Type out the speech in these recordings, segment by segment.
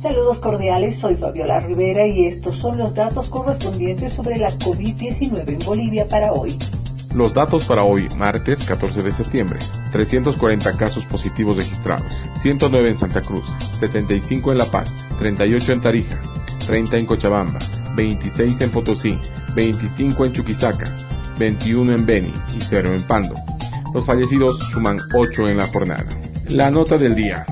Saludos cordiales, soy Fabiola Rivera y estos son los datos correspondientes sobre la COVID-19 en Bolivia para hoy. Los datos para hoy, martes 14 de septiembre. 340 casos positivos registrados, 109 en Santa Cruz, 75 en La Paz, 38 en Tarija, 30 en Cochabamba, 26 en Potosí, 25 en Chuquisaca, 21 en Beni y 0 en Pando. Los fallecidos suman 8 en la jornada. La nota del día.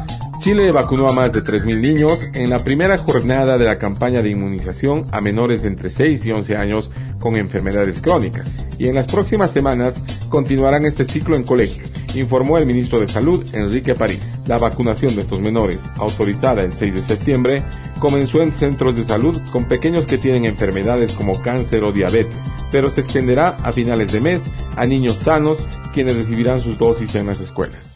Chile vacunó a más de 3.000 niños en la primera jornada de la campaña de inmunización a menores de entre 6 y 11 años con enfermedades crónicas y en las próximas semanas continuarán este ciclo en colegios, informó el ministro de Salud Enrique París. La vacunación de estos menores, autorizada el 6 de septiembre, comenzó en centros de salud con pequeños que tienen enfermedades como cáncer o diabetes, pero se extenderá a finales de mes a niños sanos quienes recibirán sus dosis en las escuelas.